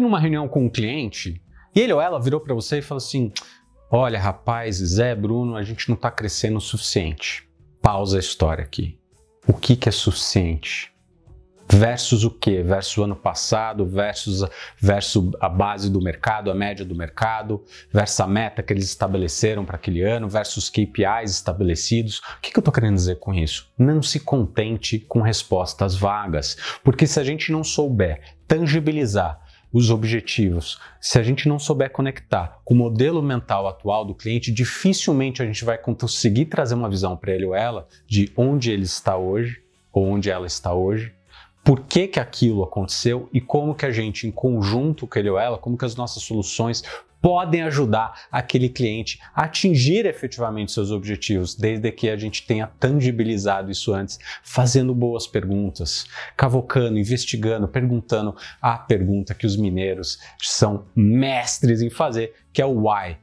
numa reunião com um cliente e ele ou ela virou para você e falou assim: Olha, rapaz, Zé, Bruno, a gente não está crescendo o suficiente. Pausa a história aqui. O que, que é suficiente? versus o que? Versus o ano passado, versus, versus a base do mercado, a média do mercado, versus a meta que eles estabeleceram para aquele ano, versus KPIs estabelecidos. O que, que eu estou querendo dizer com isso? Não se contente com respostas vagas, porque se a gente não souber tangibilizar os objetivos, se a gente não souber conectar com o modelo mental atual do cliente, dificilmente a gente vai conseguir trazer uma visão para ele ou ela de onde ele está hoje ou onde ela está hoje por que, que aquilo aconteceu e como que a gente, em conjunto com ele ou ela, como que as nossas soluções podem ajudar aquele cliente a atingir efetivamente seus objetivos, desde que a gente tenha tangibilizado isso antes, fazendo boas perguntas, cavocando, investigando, perguntando a pergunta que os mineiros são mestres em fazer, que é o why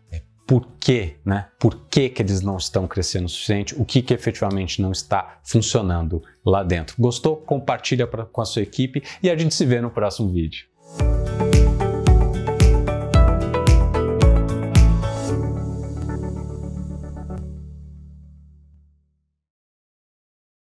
por quê, né? Por que, que eles não estão crescendo o suficiente? O que, que efetivamente não está funcionando lá dentro? Gostou? Compartilha pra, com a sua equipe e a gente se vê no próximo vídeo.